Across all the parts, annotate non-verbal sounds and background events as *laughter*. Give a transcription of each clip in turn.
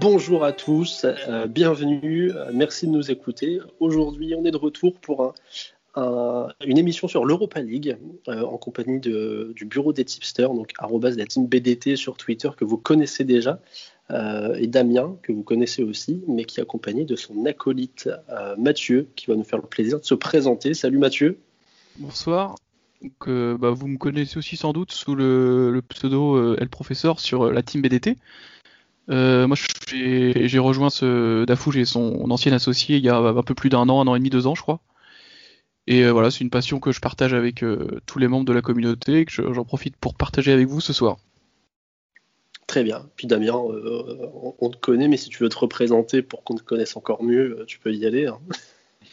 Bonjour à tous, euh, bienvenue, euh, merci de nous écouter. Aujourd'hui, on est de retour pour une émission sur l'Europa League euh, en compagnie du bureau des tipsters, donc arrobas la team BDT sur Twitter que vous connaissez déjà, et Damien que vous connaissez aussi, mais qui est accompagné de son acolyte Mathieu qui va nous faire le plaisir de se présenter. Salut Mathieu. Bonsoir. Bah, vous me connaissez aussi sans doute sous le, pseudo El Professeur sur la team BDT. Euh, moi, j'ai rejoint ce Dafou, j'ai son ancien associé il y a un peu plus d'un an, un an et demi, deux ans, je crois. Et euh, voilà, c'est une passion que je partage avec euh, tous les membres de la communauté et que j'en profite pour partager avec vous ce soir. Très bien. Puis Damien, on, te connaît, mais si tu veux te représenter pour qu'on te connaisse encore mieux, tu peux y aller. Hein.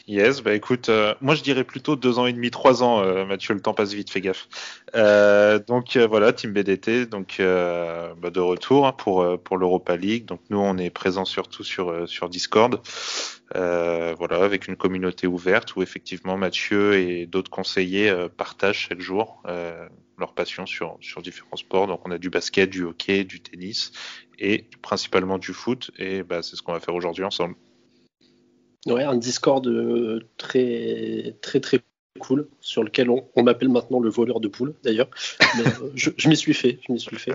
Yes, bah écoute, euh, moi je dirais plutôt deux ans et demi, trois ans, euh, Mathieu, le temps passe vite, fais gaffe. Euh, donc voilà, Team BDT, donc bah, de retour hein, pour pour l'Europa League. Donc nous on est présent surtout sur sur Discord, voilà, avec une communauté ouverte où effectivement Mathieu et d'autres conseillers partagent chaque jour leur passion sur sur différents sports. Donc on a du basket, du hockey, du tennis et principalement du foot. Et bah, c'est ce qu'on va faire aujourd'hui ensemble. Ouais, un Discord euh, très très très cool sur lequel on, m'appelle maintenant le voleur de poules d'ailleurs. Euh, *laughs* je, m'y suis fait, je m'y suis fait.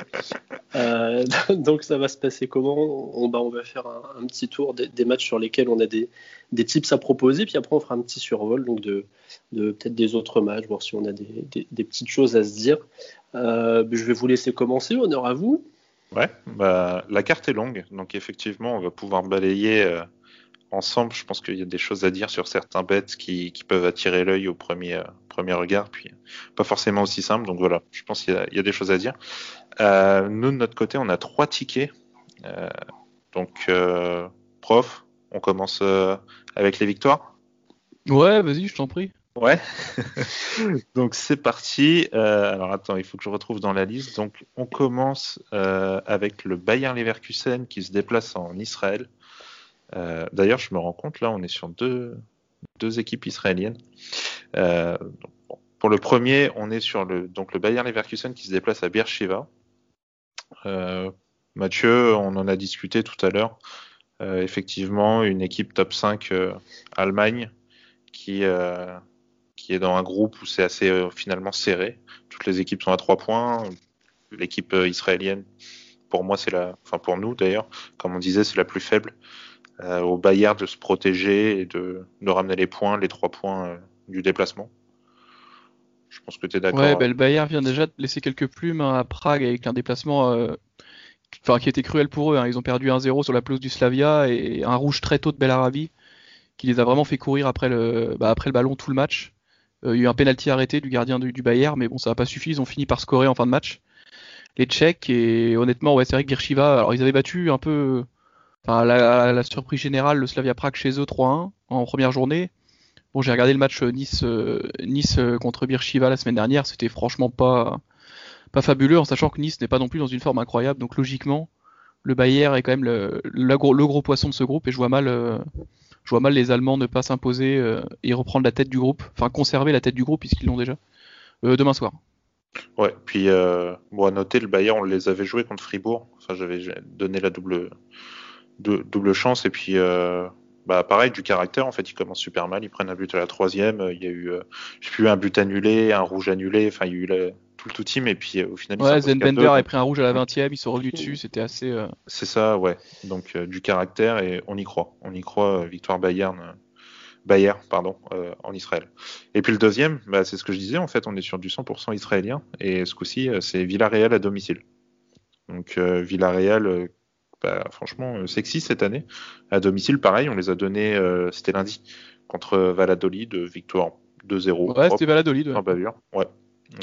Euh, *laughs* donc ça va se passer comment? On, bah, on va faire un, petit tour des, matchs sur lesquels on a des, des, tips à proposer, puis après on fera un petit survol donc de, de peut-être des autres matchs, voir si on a des, des petites choses à se dire. je vais vous laisser commencer, honneur à vous. Ouais, bah, la carte est longue, donc effectivement on va pouvoir balayer ensemble, je pense qu'il y a des choses à dire sur certains bêtes qui, peuvent attirer l'œil au premier, euh, premier regard, puis pas forcément aussi simple. Donc voilà, je pense qu'il y, a des choses à dire. Euh, nous, de notre côté, on a trois tickets. Euh, donc, prof, on commence avec les victoires Ouais, vas-y, je t'en prie. Ouais. *laughs* donc c'est parti. alors attends, il faut que je retrouve dans la liste. Donc on commence avec le Bayern Leverkusen qui se déplace en Israël. Euh, d'ailleurs, je me rends compte, là, on est sur deux, équipes israéliennes. Euh, pour le premier, on est sur le, donc le Bayern Leverkusen qui se déplace à Beersheba. Euh, Mathieu, on en a discuté tout à l'heure. effectivement, une équipe top 5 Allemagne qui, qui est dans un groupe où c'est assez finalement serré. Toutes les équipes sont à 3 points. L'équipe israélienne, pour moi, c'est la, enfin pour nous d'ailleurs, comme on disait, c'est la plus faible. Euh, au Bayern de se protéger et de, de, ramener les points, les trois points euh, du déplacement. Je pense que tu es d'accord. Ouais, bah, le Bayern vient déjà de laisser quelques plumes à Prague avec un déplacement euh, qui était cruel pour eux. Hein. Ils ont perdu 1-0 sur la pelouse du Slavia et un rouge très tôt de Belarabi qui les a vraiment fait courir après le, bah, après le ballon tout le match. il y a eu un penalty arrêté du gardien du, du Bayern, mais bon, ça n'a pas suffi. Ils ont fini par scorer en fin de match. Les Tchèques, et honnêtement, ouais, c'est vrai que Girshiva, alors ils avaient battu un peu La, surprise générale, le Slavia Prague chez eux 3-1 en première journée. Bon, j'ai regardé le match euh, Nice, euh, euh, contre Birshiva la semaine dernière, c'était franchement pas, pas fabuleux, en sachant que Nice n'est pas non plus dans une forme incroyable, donc logiquement, le Bayern est quand même le, le, gros, le gros, poisson de ce groupe, et je vois mal, je vois mal les Allemands ne pas s'imposer et reprendre la tête du groupe, enfin conserver la tête du groupe puisqu'ils l'ont déjà, demain soir. Ouais, puis bon, à noter, le Bayern, on les avait joués contre Fribourg, enfin j'avais donné la double double chance. Et puis euh, bah pareil du caractère en fait ils commencent super mal. Ils prennent un but à la troisième. Euh, il y a eu euh, je sais plus un but annulé un rouge annulé. Enfin il y a eu tout le tout team. Et puis au final ouais Zenbender a pris un rouge à la 20 e ils sont revenus dessus. C'était assez c'est ça ouais. Donc du caractère. Et on y croit. On y croit victoire Bayern Bayern pardon en Israël. Et puis le deuxième bah, c'est ce que je disais en fait. On est sur du 100% israélien. Et ce coup-ci c'est Villarreal à domicile. Donc Villarreal bah, franchement euh, sexy cette année. À domicile, pareil, on les a donnés, euh, c'était lundi, contre Valladolid, victoire 2-0. Ouais, c'était Valladolid. Sans bavure, ouais.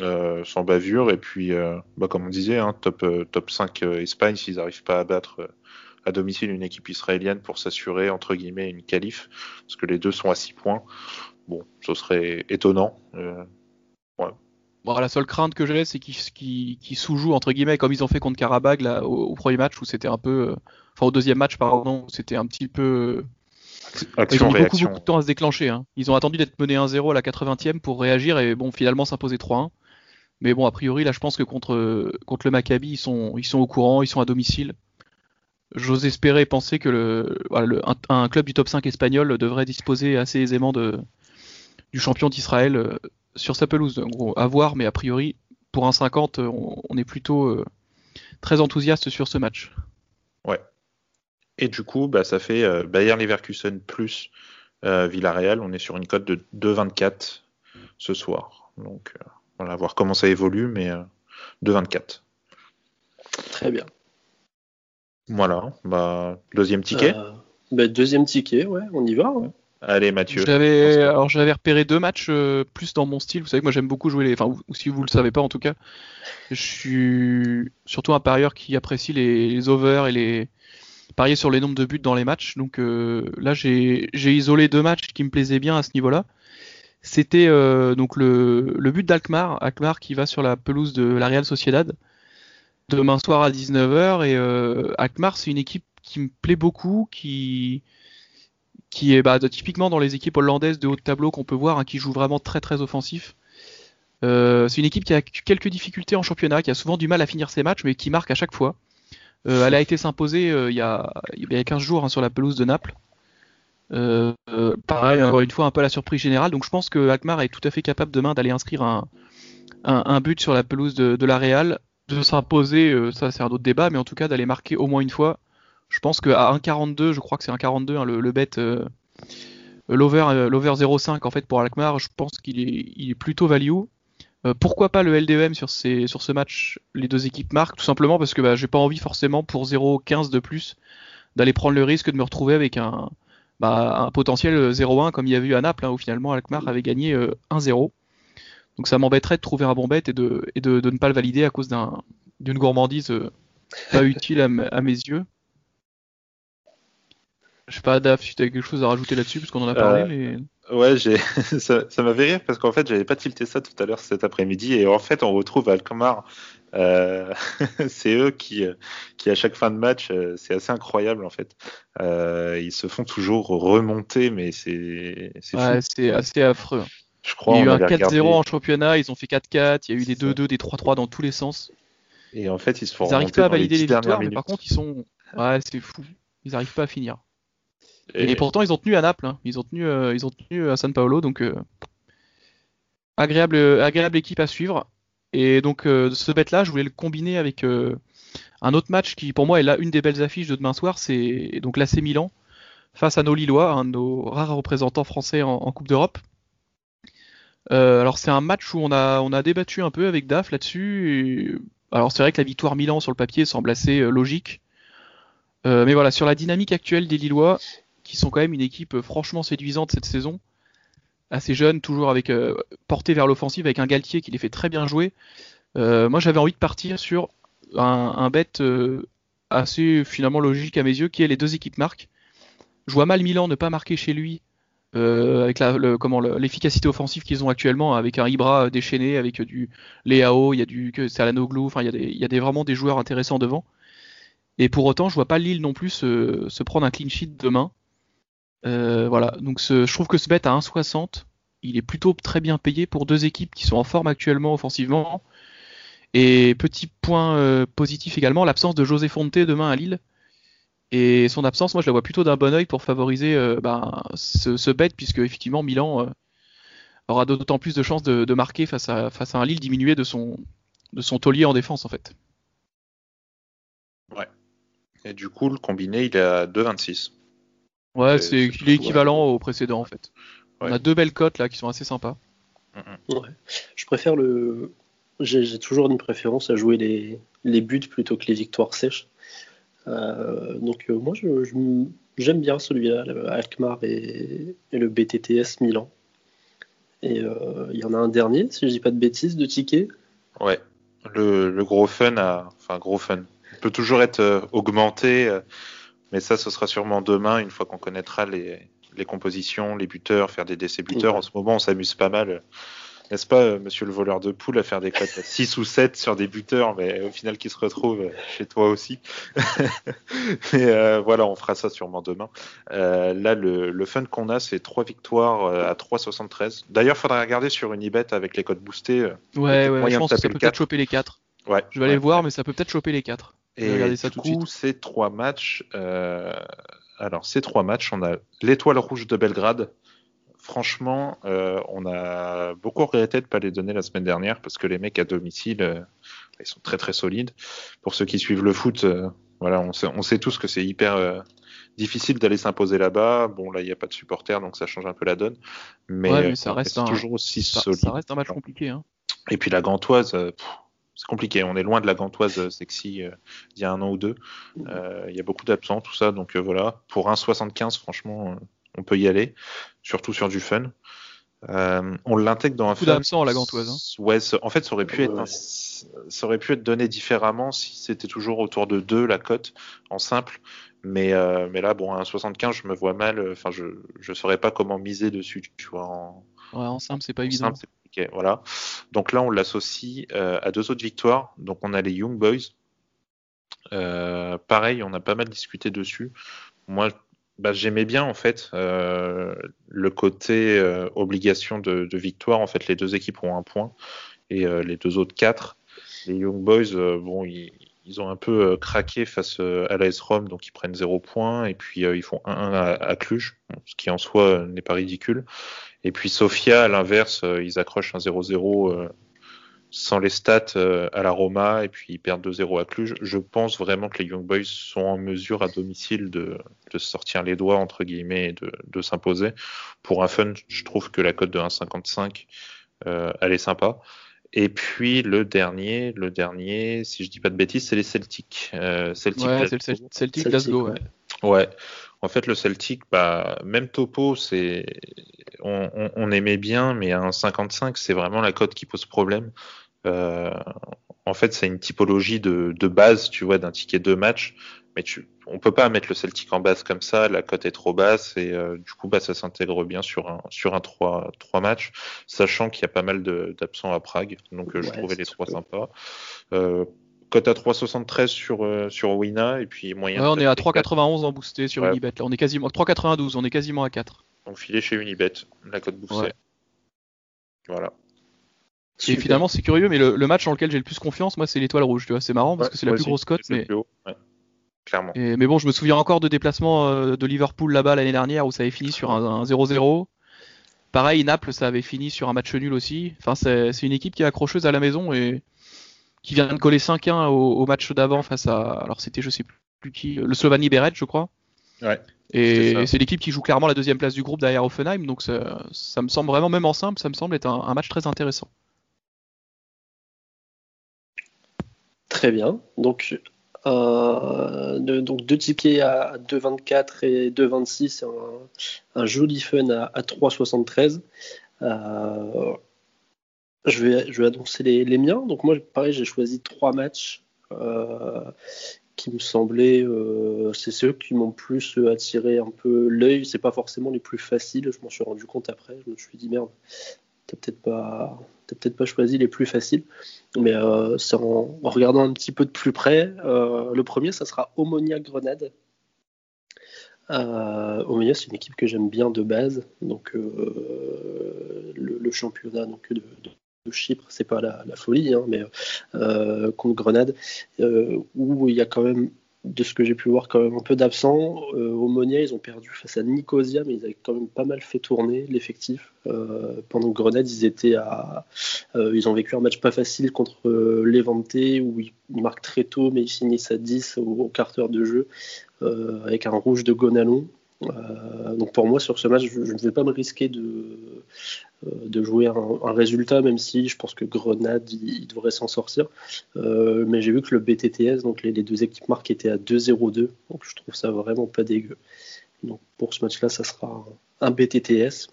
Euh, sans bavure, et puis, bah, comme on disait, hein, top, top 5 Espagne, s'ils n'arrivent pas à battre à domicile une équipe israélienne pour s'assurer, entre guillemets, une qualif, parce que les deux sont à 6 points. Bon, ce serait étonnant. Ouais, la seule crainte que j'ai, c'est qu'ils sous-jouent, entre guillemets, comme ils ont fait contre Karabag là, au, premier match, où c'était un peu. Euh, enfin, au deuxième match, pardon, où c'était un petit peu. ils ont mis beaucoup, beaucoup de temps à se déclencher. Hein. Ils ont attendu d'être menés 1-0 à la 80e pour réagir et bon, finalement s'imposer 3-1. Mais bon, a priori, là, je pense que contre, contre le Maccabi, ils sont, ils sont au courant, ils sont à domicile. j'ose espérer penser que le, un, club du top 5 espagnol devrait disposer assez aisément de, du champion d'Israël euh, sur sa pelouse. En à voir, mais a priori, pour un 50, on, est plutôt euh, très enthousiaste sur ce match. Ouais. Et du coup, bah, ça fait euh, Bayer Leverkusen plus Villarreal. On est sur une cote de 2,24 ce soir. Donc, voilà, voir comment ça évolue, mais 2,24. Très bien. Voilà, bah, deuxième ticket. Euh, bah, deuxième ticket, ouais, on y va. Allez Mathieu. J'avais alors j'avais repéré deux matchs euh, plus dans mon style. Vous savez que moi j'aime beaucoup jouer les. Enfin, ou, si vous le savez pas en tout cas, je suis surtout un parieur qui apprécie les, overs et les parier sur les nombres de buts dans les matchs. Donc euh, là j'ai isolé deux matchs qui me plaisaient bien à ce niveau-là. C'était donc le, le but d'Alkmaar, Alkmaar qui va sur la pelouse de la Real Sociedad demain soir à 19h. Et euh, Akmar, c'est une équipe qui me plaît beaucoup, qui, qui est bah, typiquement dans les équipes hollandaises de haut de tableau qu'on peut voir, hein, qui joue vraiment très très offensif. Euh, c'est une équipe qui a quelques difficultés en championnat, qui a souvent du mal à finir ses matchs, mais qui marque à chaque fois. Euh, elle a été s'imposer il, y a, y a 15 jours hein, sur la pelouse de Naples. pareil, encore une fois, un peu la surprise générale. Donc je pense que Akmar est tout à fait capable demain d'aller inscrire un, un, but sur la pelouse de, la Real de s'imposer, euh, ça c'est un autre débat, mais en tout cas d'aller marquer au moins une fois. Je pense qu'à 1,42, je crois que c'est 1,42 hein, le, le bet, euh, l'over, euh, l'over 0,5 en fait pour Alkmaar, je pense qu'il est, il est plutôt value. pourquoi pas le LDM sur, ces, sur ce match Les deux équipes marquent? Tout simplement parce que bah, j'ai pas envie forcément pour 0,15 de plus d'aller prendre le risque de me retrouver avec un, bah, un potentiel 0-1 comme il y a eu à Naples, hein, où finalement Alkmaar avait gagné 1-0. Donc ça m'embêterait de trouver un bon bet et de, et de, ne pas le valider à cause d'une gourmandise euh, pas utile à, mes yeux. Je sais pas, Daf, si tu as quelque chose à rajouter là-dessus, parce qu'on en a parlé. Euh, ouais, *laughs* ça, ça m'a fait rire parce qu'en fait, j'avais pas tilté ça tout à l'heure cet après-midi et en fait, on retrouve Alkmaar. Euh, *laughs* c'est eux qui, qui, à chaque fin de match, c'est assez incroyable en fait. ils se font toujours remonter, mais c'est ouais, c'est assez affreux. Je crois, il y a eu un 4-0 en championnat, ils ont fait 4-4, il y a eu des 2-2, des 3-3 dans tous les sens. Et en fait, ils se font Ils n'arrivent pas à valider les, victoires, mais par contre, ils sont. Ouais, c'est fou. Ils n'arrivent pas à finir. Et... pourtant, ils ont tenu à Naples, hein. ils, ont tenu, euh, tenu à San Paolo, donc euh, agréable, agréable équipe à suivre. Et donc, euh, ce bet-là, je voulais le combiner avec un autre match qui, pour moi, est là une des belles affiches de demain soir, c'est donc l'AC Milan face à nos Lillois, un de nos rares représentants français en Coupe d'Europe. Euh, alors c'est un match où on a, débattu un peu avec DAF là-dessus. Alors c'est vrai que la victoire Milan sur le papier semble assez euh, logique. Euh, mais voilà, sur la dynamique actuelle des Lillois, qui sont quand même une équipe franchement séduisante cette saison, assez jeune, toujours avec porté vers l'offensive, avec un Galtier qui les fait très bien jouer. moi j'avais envie de partir sur un, bet assez finalement logique à mes yeux, qui est les deux équipes marquent. Je vois mal Milan ne pas marquer chez lui euh, avec la, comment l'efficacité offensive qu'ils ont actuellement, avec un Ibra déchaîné, avec du Léao, il y a du Salanoglu, enfin il y a, des, il y a des, vraiment des joueurs intéressants devant. Et pour autant, je vois pas Lille non plus se prendre un clean sheet demain. Euh, voilà, donc ce, je trouve que ce bet à 1,60, il est plutôt très bien payé pour deux équipes qui sont en forme actuellement offensivement. Et petit point euh, positif également, l'absence de José Fonte demain à Lille. Et son absence, moi, je la vois plutôt d'un bon oeil pour favoriser euh, ben, ce, bet, puisque effectivement, Milan aura d'autant plus de chances de, marquer face à, face à un Lille diminué de son, de son taulier en défense, en fait. Ouais. Et du coup, le combiné, il est à 2,26. Ouais, c'est il est équivalent au précédent, en fait. On a deux belles cotes là qui sont assez sympas. Ouais. Je préfère le. J'ai toujours une préférence à jouer les, les buts plutôt que les victoires sèches. Euh, donc euh, moi, j'aime bien celui-là, Alkmaar et, le BTTS Milan. Et euh, il y en a un dernier, si je dis pas de bêtises, de ticket. Ouais, le, gros fun, enfin gros fun, il peut toujours être augmenté, mais ça, ce sera sûrement demain, une fois qu'on connaîtra les, compositions, les buteurs, faire des décès buteurs. En ce moment, on s'amuse pas mal n'est-ce pas, euh, monsieur le voleur de poule, à faire des cotes à *laughs* 6 ou 7 sur des buteurs, mais au final qui se retrouvent chez toi aussi. *laughs* mais euh, voilà, on fera ça sûrement demain. Euh, là, le, fun qu'on a, c'est 3 victoires à 3,73. D'ailleurs, il faudra regarder sur une ibet avec les codes boostés. Ouais, ouais je pense que ça peut peut-être choper les 4. Ouais, je vais aller voir, mais ça peut peut-être choper les 4. Et ça du coup, ces trois matchs, euh, alors ces trois matchs, on a l'étoile rouge de Belgrade. Franchement, euh, on a beaucoup regretté de ne pas les donner la semaine dernière parce que les mecs à domicile, euh, ils sont très très solides. Pour ceux qui suivent le foot, voilà, on sait, on sait, tous que c'est hyper difficile d'aller s'imposer là-bas. Bon, là, il n'y a pas de supporters, donc ça change un peu la donne. Mais, ça reste, toujours aussi solide. Ça reste un match compliqué. Hein. Et puis la Gantoise, c'est compliqué. On est loin de la gantoise euh, sexy euh, d'il y a un an ou deux. Euh, il y a beaucoup d'absents, tout ça. Donc voilà, pour un 75, franchement, on peut y aller, surtout sur du fun. on l'intègre dans un beaucoup d'absents la gantoise. Hein. Ouais, en fait, ça aurait pu être, ça aurait pu être donné différemment si c'était toujours autour de 2 la cote en simple. Mais, mais là, bon, un 75, je me vois mal. Enfin, je ne saurais pas comment miser dessus. Tu vois, en, ouais, en simple, c'est pas évident. Simple, voilà. Donc là, on l'associe euh, à deux autres victoires. Donc on a les Young Boys. Euh, pareil, on a pas mal discuté dessus. Moi, bah, j'aimais bien en fait euh, le côté obligation de, victoire. En fait, les deux équipes ont un point et les deux autres quatre. Les Young Boys, bon, ils, ont un peu craqué face à Rome, donc ils prennent zéro point et puis ils font 1-1 à, Cluj, ce qui en soi n'est pas ridicule. Et puis Sofia, à l'inverse, euh, ils accrochent un 0-0 euh, sans les stats euh, à la Roma et puis ils perdent 2-0 à Cluj. Je pense vraiment que les Young Boys sont en mesure à domicile de, de sortir les doigts entre guillemets et de, de s'imposer. Pour un fun, je trouve que la cote de 1,55 euh, elle est sympa. Et puis le dernier, le dernier, si je dis pas de bêtises, c'est les Celtics. Euh, Celtic ouais, c'est le Celtic Glasgow. Ouais. ouais. En fait, le Celtic, bah, même topo, c'est, on, aimait bien, mais un 55, c'est vraiment la cote qui pose problème. Euh, en fait, c'est une typologie de, base, tu vois, d'un ticket de match, mais tu, on peut pas mettre le Celtic en base comme ça. La cote est trop basse et euh, du coup, bah, ça s'intègre bien sur un sur un 3, 3 matchs, sachant qu'il y a pas mal d'absents à Prague, donc euh, je trouvais les trois sympas cote à 3,73 sur, euh, sur Wina et puis moyen. Ouais, on est à 3,91 en boosté sur Unibet. Là, on est quasiment 3,92, on est quasiment à 4. On filait chez Unibet, la cote boostée. Voilà. Et finalement, c'est curieux, mais le, match dans lequel j'ai le plus confiance, moi, c'est l'étoile rouge. Tu vois, c'est marrant parce que c'est la plus grosse cote, mais. Clairement. mais bon, je me souviens encore de déplacements euh, de Liverpool là-bas l'année dernière où ça avait fini sur un 0-0. Pareil, Naples, ça avait fini sur un match nul aussi. Enfin, c'est une équipe qui est accrocheuse à la maison et qui vient de coller 5-1 au, match d'avant face à. Alors c'était, je sais plus qui, le Slovanie Beret, je crois. Ouais. Et c'est l'équipe qui joue clairement la deuxième place du groupe derrière Offenheim, donc ça, ça, me semble vraiment, même en simple, ça me semble être un, match très intéressant. Très bien. Donc, euh, donc deux tickets à 2,24 et 2,26, un, un joli fun à, à 3,73. Euh, je vais, annoncer les, miens. Donc moi, pareil, j'ai choisi trois matchs euh, qui me semblaient, euh, c'est ceux qui m'ont plus attiré un peu l'œil. C'est pas forcément les plus faciles. Je m'en suis rendu compte après. Je me suis dit merde, t'as peut-être pas, peut-être pas choisi les plus faciles. Mais euh, c'est en, regardant un petit peu de plus près. le premier, ça sera Omonia Grenade. Euh, Omonia, c'est une équipe que j'aime bien de base, donc le, championnat donc de, Chypre, c'est pas la, folie, hein, mais euh, contre Grenade, euh, où il y a quand même, de ce que j'ai pu voir, quand même un peu d'absents. Euh, Monia, ils ont perdu face à Nicosia, mais ils avaient quand même pas mal fait tourner l'effectif. Euh, pendant Grenade, ils étaient à, ils ont vécu un match pas facile contre Levante, où ils, marquent très tôt, mais ils finissent à 10 au, au quart d'heure de jeu, avec un rouge de Gonalon. Euh, donc pour moi sur ce match, je, ne vais pas me risquer de, euh, de jouer un, résultat, même si je pense que Grenade il, devrait s'en sortir. Euh, mais j'ai vu que le BTTS, donc les, deux équipes marques étaient à 2-0-2, donc je trouve ça vraiment pas dégueu. Donc pour ce match-là, ça sera un, BTTS.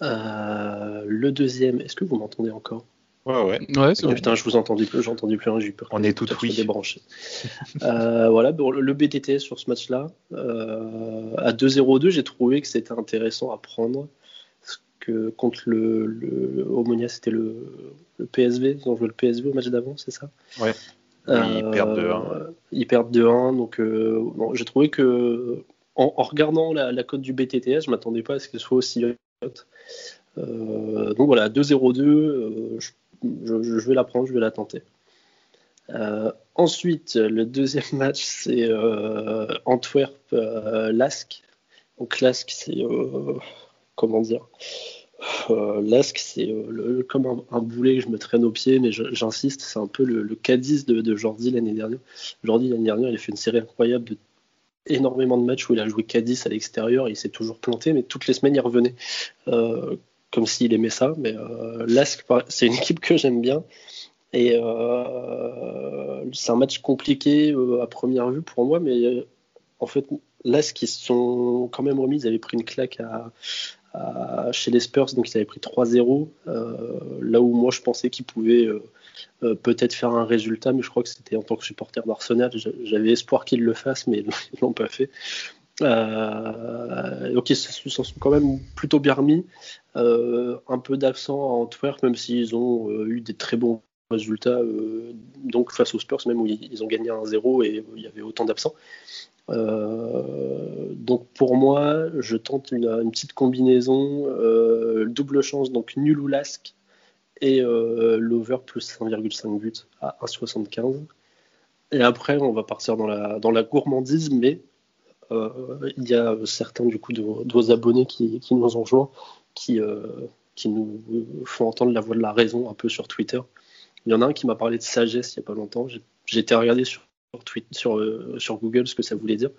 le deuxième, est-ce que vous m'entendez encore? Ouais, ouais. ouais c'est Putain, je vous ai entendu plus, j'ai entendu plus rien, j'ai peur. On est tout oui. débranché. *laughs* euh, voilà, le BTT sur ce match-là, euh, à 2-0-2, j'ai trouvé que c'était intéressant à prendre. Parce que contre le, le Omonia, c'était le, le, PSV, ils ont joué le PSV au match d'avant, c'est ça? Ouais. Euh, ils perdent 2-1. Ils perdent 2-1, donc euh, bon, j'ai trouvé que en, en regardant la, la, cote du BTTS, je m'attendais pas à ce qu'elle soit aussi haute. Euh, donc voilà, 2-0-2, je je, vais la prendre, je vais la tenter. ensuite, le deuxième match, c'est Antwerp-Lask. Donc Lask, c'est comment dire euh, Lask, c'est euh, comme un, boulet que je me traîne au pied, mais j'insiste, c'est un peu le, Cadiz de, Jordi l'année dernière. Jordi l'année dernière, il a fait une série incroyable de énormément de matchs où il a joué Cadiz à l'extérieur, il s'est toujours planté, mais toutes les semaines il revenait, euh, comme s'il aimait ça. Mais Lask, c'est une *laughs* équipe que j'aime bien. Et c'est un match compliqué à première vue pour moi, mais en fait, Lask, ils se sont quand même remis, ils avaient pris une claque à, chez les Spurs, donc ils avaient pris 3-0. Euh, là où moi je pensais qu'ils pouvaient euh, euh, peut-être faire un résultat, mais je crois que c'était en tant que supporter d'Arsenal, j'avais espoir qu'ils le fassent, mais *laughs* ils l'ont pas fait. Donc ils s'en sont quand même plutôt bien remis. un peu d'absents à Antwerp, même s'ils ont eu des très bons résultats, donc face aux Spurs, même où ils, ont gagné 1-0 et il y avait autant d'absents. Euh, donc pour moi, je tente une, petite combinaison, euh, double chance, donc nul ou lasque, et euh, l'over plus 1,5 buts à 1,75. Et après, on va partir dans la, dans la gourmandise, mais il y a certains du coup de, vos abonnés qui, qui, nous ont rejoints, qui, qui nous font entendre la voix de la raison un peu sur Twitter. Il y en a un qui m'a parlé de sagesse il n'y a pas longtemps. J'ai été regarder sur sur, euh, sur, Google ce que ça voulait dire.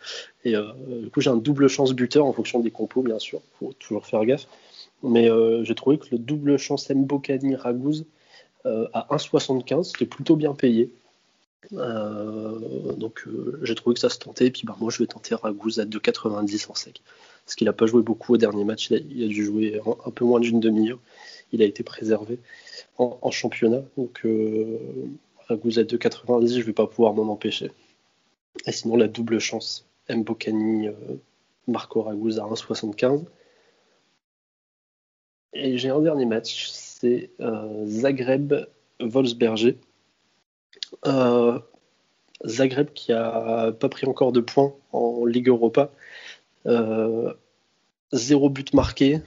Et euh, du coup, j'ai un double chance buteur en fonction des compos, bien sûr. Il faut toujours faire gaffe. Mais euh, j'ai trouvé que le double chance Mbokani Ragouz à 1,75, c'était plutôt bien payé. Donc j'ai trouvé que ça se tentait. Et puis bah, moi, je vais tenter Ragouz à 2,90 en sec. Parce qu'il n'a pas joué beaucoup au dernier match. Il a, dû jouer un, peu moins d'une demi-heure. Il a été préservé en, championnat. Donc Ragouz à 2,90, je ne vais pas pouvoir m'en empêcher. Et sinon, la double chance, Mbokani, euh, Marco Ragouz à 1,75. Et j'ai un dernier match, c'est euh, Zagreb-Wolfsberger. Euh, Zagreb qui a pas pris encore de points en Ligue Europa. zéro but marqué.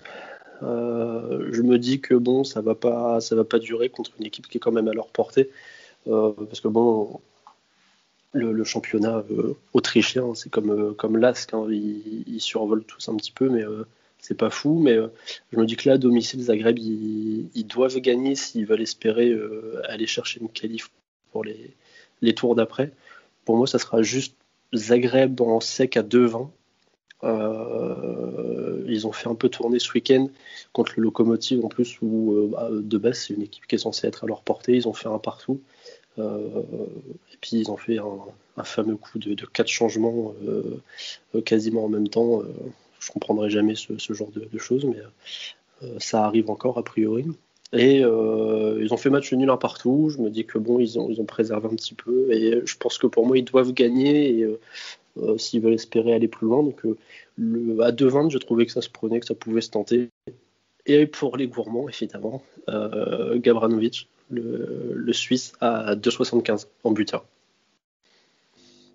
je me dis que bon, ça va pas, ça va pas durer contre une équipe qui est quand même à leur portée. Euh, parce que bon, le, championnat euh, autrichien, c'est comme, euh, comme l'Ask, hein, ils, survolent tous un petit peu, mais c'est pas fou. Mais je me dis que là, à domicile, Zagreb, ils, doivent gagner s'ils veulent espérer aller chercher une qualif pour les, les tours d'après. Pour moi, ça sera juste Zagreb en sec à 2-20. ils ont fait un peu tourner ce week-end contre le Locomotive en plus, où bah, de base c'est une équipe qui est censée être à leur portée. Ils ont fait un partout. Euh, et puis ils ont fait un, fameux coup de, quatre changements euh, quasiment en même temps. Euh, je comprendrai jamais ce, genre de, choses, mais ça arrive encore a priori. Et ils ont fait match nul un partout. Je me dis que bon, ils ont, ils ont préservé un petit peu. Et je pense que pour moi, ils doivent gagner et, s'ils veulent espérer aller plus loin. Donc le, à 2-20, je trouvais que ça se prenait, que ça pouvait se tenter. Et pour les gourmands, évidemment, Gabranovic, le, Suisse à 2,75 en buteur.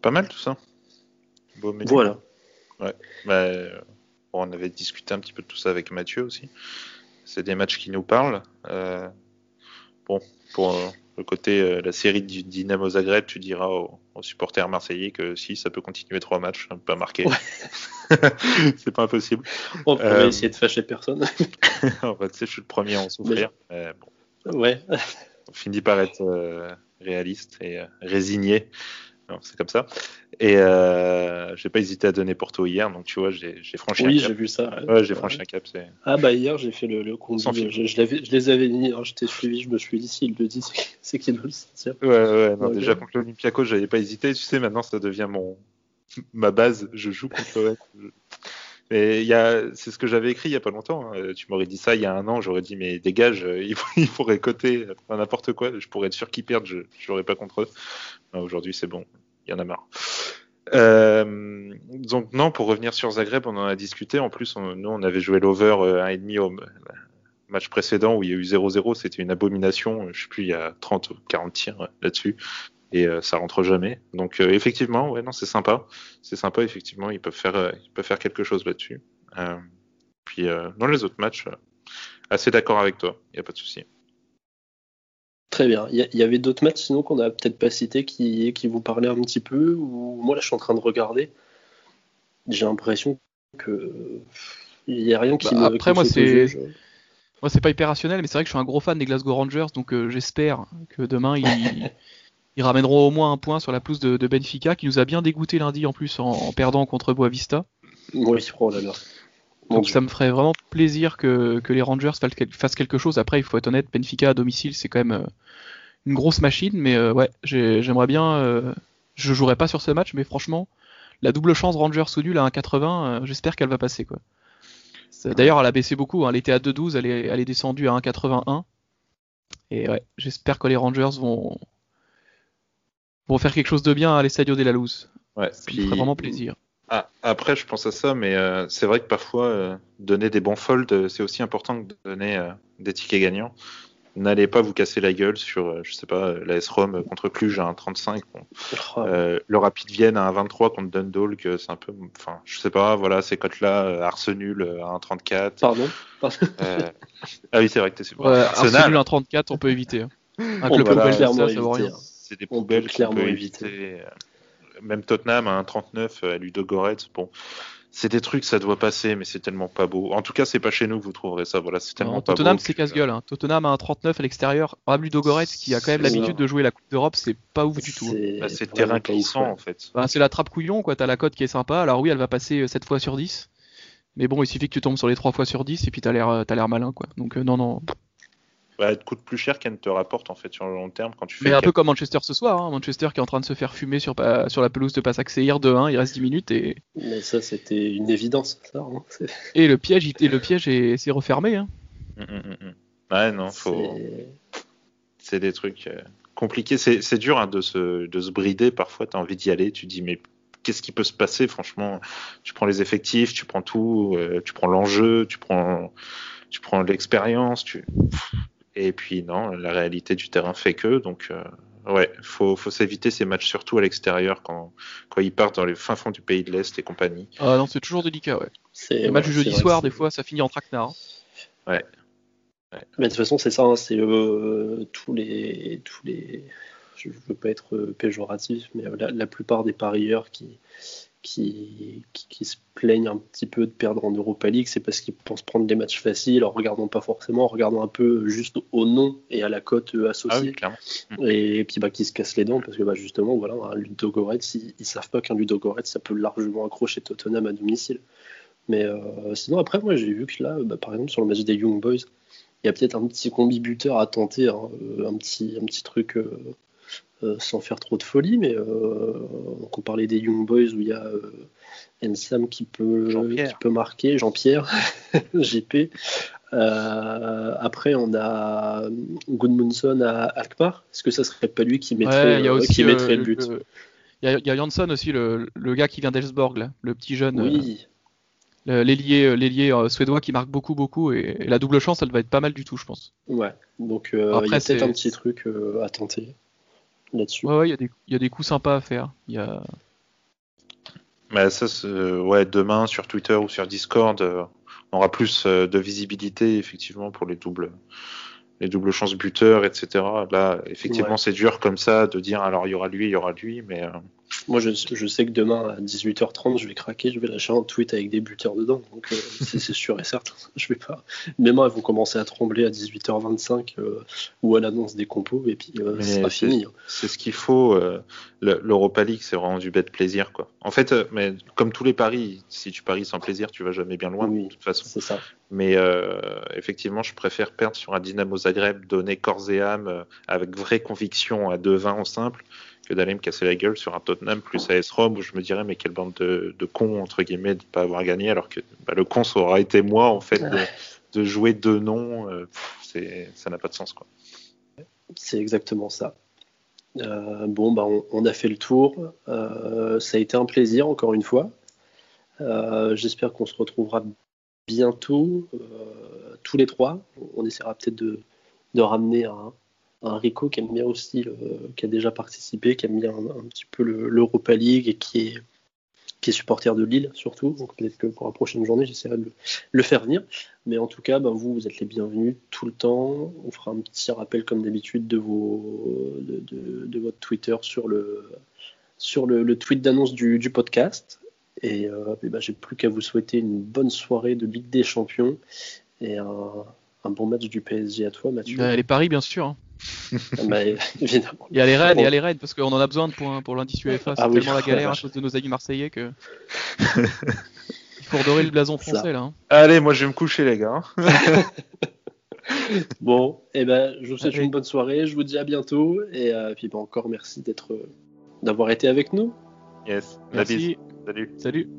Pas mal tout ça. voilà. Ouais. Bah, on avait discuté un petit peu de tout ça avec Mathieu aussi. C'est des matchs qui nous parlent. Euh, bon, pour euh, le côté euh, la série du Dynamo Zagreb, tu diras aux, supporters marseillais que si ça peut continuer trois matchs, pas marqué. *laughs* c'est pas impossible. On pourrait essayer de fâcher personne. *laughs* en fait, je suis le premier à en souffrir. bon. Ouais. On finit par être réaliste et résigné. C'est comme ça. Et euh, j'ai pas hésité à donner Porto hier, donc tu vois, j'ai franchi un cap. Oui, j'ai vu ça. Ouais, j'ai franchi un cap. Ah bah hier, j'ai fait le, le combi. Je, je, les avais mis, hein, j'étais suivi, je me suis dit, s'il le dit, c'est qu'il veut le sentir. Ouais, ouais, non, déjà contre l'Olympiakos, j'avais pas hésité. Tu sais, maintenant, ça devient mon ma base. Je joue contre l'OM. Mais il y a, c'est ce que j'avais écrit il y a pas longtemps. Hein. Tu m'aurais dit ça il y a un an, j'aurais dit mais dégage, euh, il, faut, *laughs* coter n'importe quoi. Je pourrais être sûr qu'ils perdent, je n'aurais pas contre eux. Aujourd'hui c'est bon, il y en a marre. Euh, donc non, pour revenir sur Zagreb, on en a discuté. En plus, nous on avait joué l'over 1,5 euh, au match précédent où il y a eu 0-0. C'était une abomination. Je sais plus, il y a 30 ou 40 tirs là-dessus et euh, ça rentre jamais. Donc euh, effectivement, ouais, non, c'est sympa, c'est sympa. Effectivement, ils peuvent faire, euh, ils peuvent faire quelque chose là-dessus. puis dans les autres matchs, assez d'accord avec toi, il y a pas de souci. Très bien. Il y, avait d'autres matchs sinon qu'on n'a peut-être pas cité qui, qui vous parlaient un petit peu ou moi là je suis en train de regarder. J'ai l'impression que il n'y a rien qui bah, Après moi c'est moi c'est pas hyper rationnel mais c'est vrai que je suis un gros fan des Glasgow Rangers donc euh, j'espère que demain *laughs* ils, ils ramèneront au moins un point sur la pelouse de, Benfica qui nous a bien dégoûté lundi en plus en, perdant contre Boavista. Oui, oh là là. Donc ça me ferait vraiment plaisir que, les Rangers fassent quelque chose. Après, il faut être honnête, Benfica à domicile, c'est quand même euh, une grosse machine. Mais euh, ouais, j'aimerais bien. Euh, je jouerai pas sur ce match, mais franchement, la double chance Rangers sous nul à 1,80, j'espère qu'elle va passer. quoi. D'ailleurs, elle a baissé beaucoup. Hein. Elle était à 2,12, elle est, elle est descendue à 1,81. Et ouais, j'espère que les Rangers vont, vont faire quelque chose de bien à l'Estadio de la Luz. Ouais, ça me ferait vraiment plaisir. Ah, après, je pense à ça, mais euh, c'est vrai que parfois, euh, donner des bons folds, euh, c'est aussi important que donner des tickets gagnants. N'allez pas vous casser la gueule sur, je sais pas, la S-ROM contre Cluj à 1,35. le Rapid Vienne à 1,23 contre Dundalk, c'est un peu. Enfin, je sais pas, voilà, ces cotes-là, Arsenal à 1,34. Pardon, *laughs* Ah oui, c'est vrai que t'es ouais, Arsenal à 1,34, on peut éviter. Hein. Un club ça, ça vaut rien. C'est des poubelles qu'on peut éviter même Tottenham à 1,39 à Ludogorets. Bon, c'est des trucs, ça doit passer, mais c'est tellement pas beau. En tout cas, c'est pas chez nous que vous trouverez ça. Voilà, c'est tellement pas Tottenham, c'est casse-gueule. Hein. Tottenham à 1,39 à l'extérieur. À Ludogorets, qui a quand même l'habitude de jouer la Coupe d'Europe, c'est pas ouf du tout. Hein. Bah, c'est terrain glissant en fait. Bah, c'est la trappe couillon, quoi. T'as la cote qui est sympa. Alors oui, elle va passer 7 euh, fois sur 10. Mais bon, il suffit que tu tombes sur les 3 fois sur 10 et puis t'as l'air, euh, l'air malin, quoi. Donc euh, non, non, bah, elle te coûte plus cher qu'elle ne te rapporte en fait sur le long terme quand tu fais. Mais un peu comme Manchester ce soir, hein. Manchester qui est en train de se faire fumer sur, sur la pelouse de Passac hier 2-1, il reste 10 minutes et. Mais ça c'était une évidence. Ça, hein. et le piège, et le piège est, s'est refermé. Hein. Hum, hum, hum, ouais non, faut. C'est des trucs euh, compliqués. C'est dur hein, de, se, de se brider. Parfois, tu as envie d'y aller. Tu dis mais qu'est-ce qui peut se passer Franchement, tu prends les effectifs, tu prends tout, euh, tu prends l'enjeu, tu prends, tu prends l'expérience, tu et puis non, la réalité du terrain fait que. Donc euh, ouais, faut, faut s'éviter ces matchs surtout à l'extérieur quand, quand ils partent dans les fins fonds du pays de l'Est et compagnie. Ah non, c'est toujours délicat, ouais. Les matchs du jeudi soir, des fois, ça finit en traquenard. Hein. Ouais. Mais de toute façon, c'est ça, hein, c'est euh, tous les tous les je veux pas être péjoratif, mais la, la plupart des parieurs qui qui, qui, se plaignent un petit peu de perdre en Europa League, c'est parce qu'ils pensent prendre des matchs faciles en regardant pas forcément, en regardant un peu juste au nom et à la cote euh, associée. Ah et, puis bah, qui se cassent les dents parce que bah, justement, voilà, un Ludogorets, ils, ils savent pas qu'un Ludogorets, ça peut largement accrocher Tottenham à domicile. Mais euh, sinon, après, moi j'ai vu que là, bah, par exemple, sur le match des Young Boys, il y a peut-être un petit combi buteur à tenter, hein, euh, un, petit, un petit truc. Euh, sans faire trop de folie, mais euh, on parlait des Young Boys où il y a euh, Ensam qui peut, qui peut marquer, Jean-Pierre, *laughs* GP. après, on a Goodmunson à Alkmaar. Est-ce que ça serait pas lui qui mettrait, qui mettrait le, but? Il y, a Jansson aussi, le, gars qui vient d'Elsborg, le petit jeune. Oui. L'ailier suédois qui marque beaucoup, beaucoup. Et, la double chance, elle va être pas mal du tout, je pense. Ouais, donc il y a peut-être un petit truc à tenter là-dessus. Ouais, il y, a des coups sympas à faire. Il y a... Mais ça, ouais, demain sur Twitter ou sur Discord, euh, on aura plus euh, de visibilité effectivement pour les doubles, les doubles chances buteurs, etc. Là, effectivement, c'est dur comme ça de dire alors il y aura lui, il y aura lui, mais euh, moi, je, sais que demain à 18h30, je vais craquer, je vais lâcher un tweet avec des buteurs dedans. Donc, euh, *laughs* c'est sûr et certain. Je vais pas. Mes mains vont commencer à trembler à 18h25 euh, ou à l'annonce des compos, et puis euh, sera fini. Hein. C'est ce qu'il faut. L'Europa League, c'est vraiment du bête plaisir. Quoi. En fait, mais comme tous les paris, si tu paries sans plaisir, tu vas jamais bien loin, de toute façon. C'est ça. Mais effectivement, je préfère perdre sur un Dynamo Zagreb donné corps et âme avec vraie conviction à 2-20 en simple que d'aller me casser la gueule sur un Tottenham plus AS Rome où je me dirais mais quelle bande de, cons entre guillemets de pas avoir gagné alors que bah, le con ça aura été moi en fait de, jouer deux noms euh, ça n'a pas de sens quoi. C'est exactement ça. Euh, bon bah on, a fait le tour. Euh, ça a été un plaisir encore une fois. J'espère qu'on se retrouvera bientôt tous les trois. On essaiera peut-être de, de ramener un, un Rico qui aime bien aussi, qui a déjà participé, qui aime bien un, petit peu l'Europa League et qui est, supporter de Lille surtout. Donc peut-être que pour la prochaine journée, j'essaierai de le, faire venir. Mais en tout cas, ben, vous, vous êtes les bienvenus tout le temps. On fera un petit rappel comme d'habitude de, votre Twitter sur le, sur le, tweet d'annonce du, podcast. Et, euh, ben, j'ai plus qu'à vous souhaiter une bonne soirée de Ligue des Champions et un, bon match du PSG à toi, Mathieu. les paris, bien sûr. Hein. Bah, *laughs* évidemment. Il y a les raids, il y a les raids parce qu'on en a besoin de points pour l'indice UEFA. C'est ah tellement la *laughs* galère à cause de nos amis marseillais que. *laughs* il faut redorer le blason français là. Hein. Allez, moi je vais me coucher, les gars. bon, et eh ben, je vous souhaite une bonne soirée. Je vous dis à bientôt et euh, puis ben, encore merci d'être, d'avoir été avec nous. Yes. Merci. Salut. Salut.